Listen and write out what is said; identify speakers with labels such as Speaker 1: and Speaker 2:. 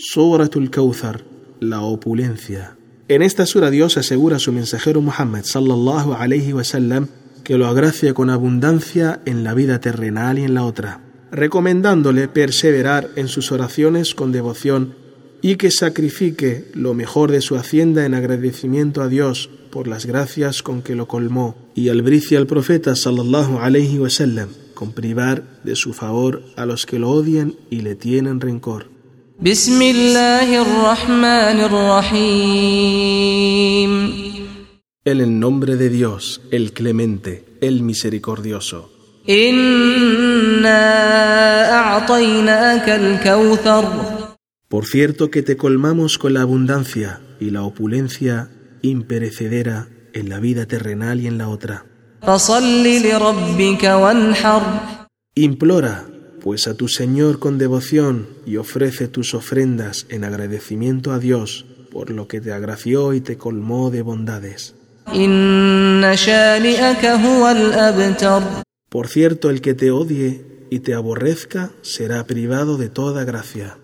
Speaker 1: Suratul Kawthar, la opulencia. En esta sura Dios asegura a su mensajero Muhammad sallallahu alayhi wasallam que lo agracia con abundancia en la vida terrenal y en la otra, recomendándole perseverar en sus oraciones con devoción y que sacrifique lo mejor de su hacienda en agradecimiento a Dios por las gracias con que lo colmó y albricia al profeta sallallahu alayhi wasallam con privar de su favor a los que lo odian y le tienen rencor.
Speaker 2: بسم الله الرحمن الرحيم
Speaker 1: En el nombre de Dios, el clemente, el misericordioso.
Speaker 2: إنا أعطيناك الكوثر
Speaker 1: Por cierto que te colmamos con la abundancia y la opulencia imperecedera en la vida terrenal y en la otra.
Speaker 2: فصل لربك وانحر
Speaker 1: Implora, pues a tu Señor con devoción y ofrece tus ofrendas en agradecimiento a Dios por lo que te agració y te colmó de bondades. Por cierto, el que te odie y te aborrezca será privado de toda gracia.